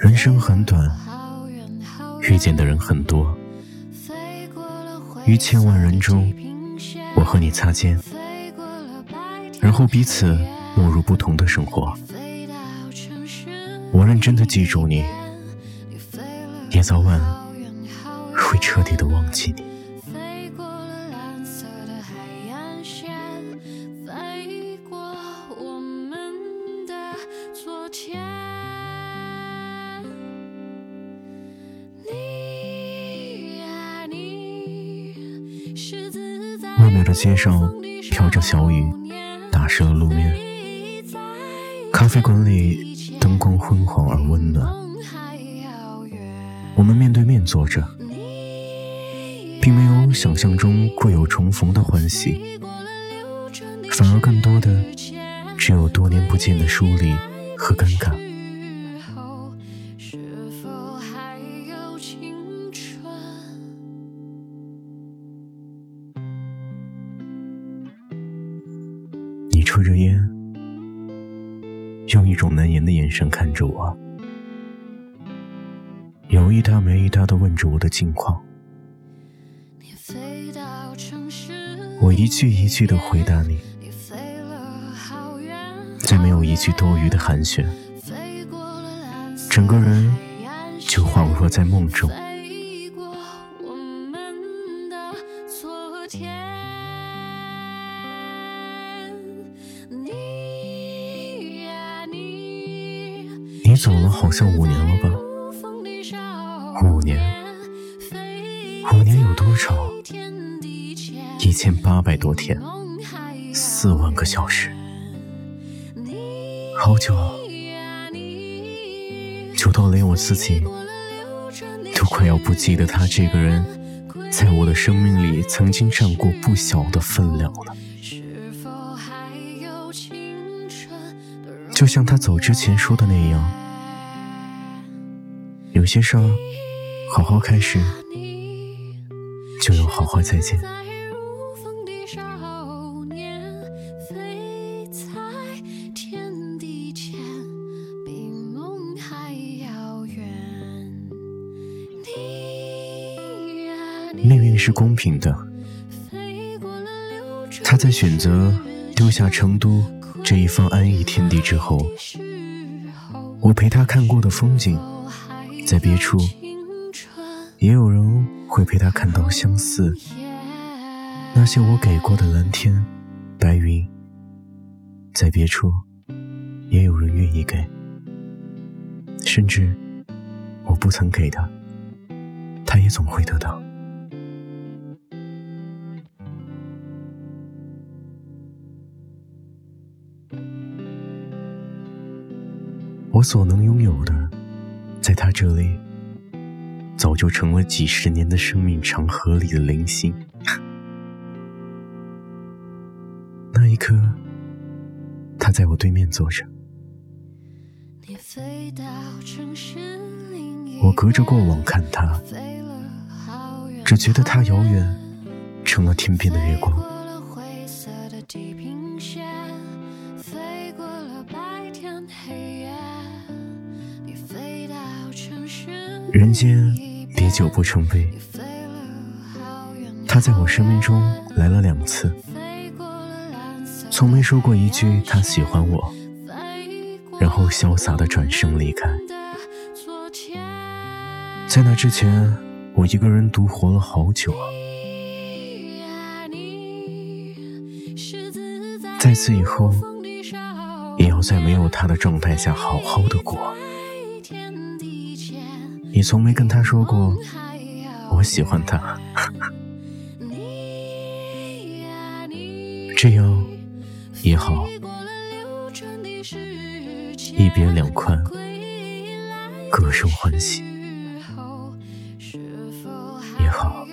人生很短，遇见的人很多，于千万人中，我和你擦肩，然后彼此没入不同的生活。我认真的记住你，也早晚会彻底的忘记你。外面的街上飘着小雨，打湿了路面。咖啡馆里灯光昏黄而温暖。我们面对面坐着，并没有想象中会有重逢的欢喜，反而更多的只有多年不见的疏离和尴尬。你抽着烟，用一种难言的眼神看着我，有一搭没一搭的问着我的近况。我一句一句的回答你，句多余的寒暄，整个人就恍若在梦中。你走了好像五年了吧？五年，五年有多长？一千八百多天，四万个小时，好久，久到连我自己都快要不记得他这个人在我的生命里曾经占过不小的分量了。就像他走之前说的那样，有些事儿好好开始，就要好好再见。是公平的，他在选择丢下成都。这一方安逸天地之后，我陪他看过的风景，在别处，也有人会陪他看到相似。那些我给过的蓝天、白云，在别处，也有人愿意给。甚至我不曾给的，他也总会得到。我所能拥有的，在他这里，早就成了几十年的生命长河里的零星。那一刻，他在我对面坐着，我隔着过往看他，只觉得他遥远，成了天边的月光。人间别久不成悲，他在我生命中来了两次，从没说过一句他喜欢我，然后潇洒的转身离开。在那之前，我一个人独活了好久啊。在此以后，也要在没有他的状态下好好的过。你从没跟他说过我喜欢他，这样也好，一别两宽，各生欢喜。也好。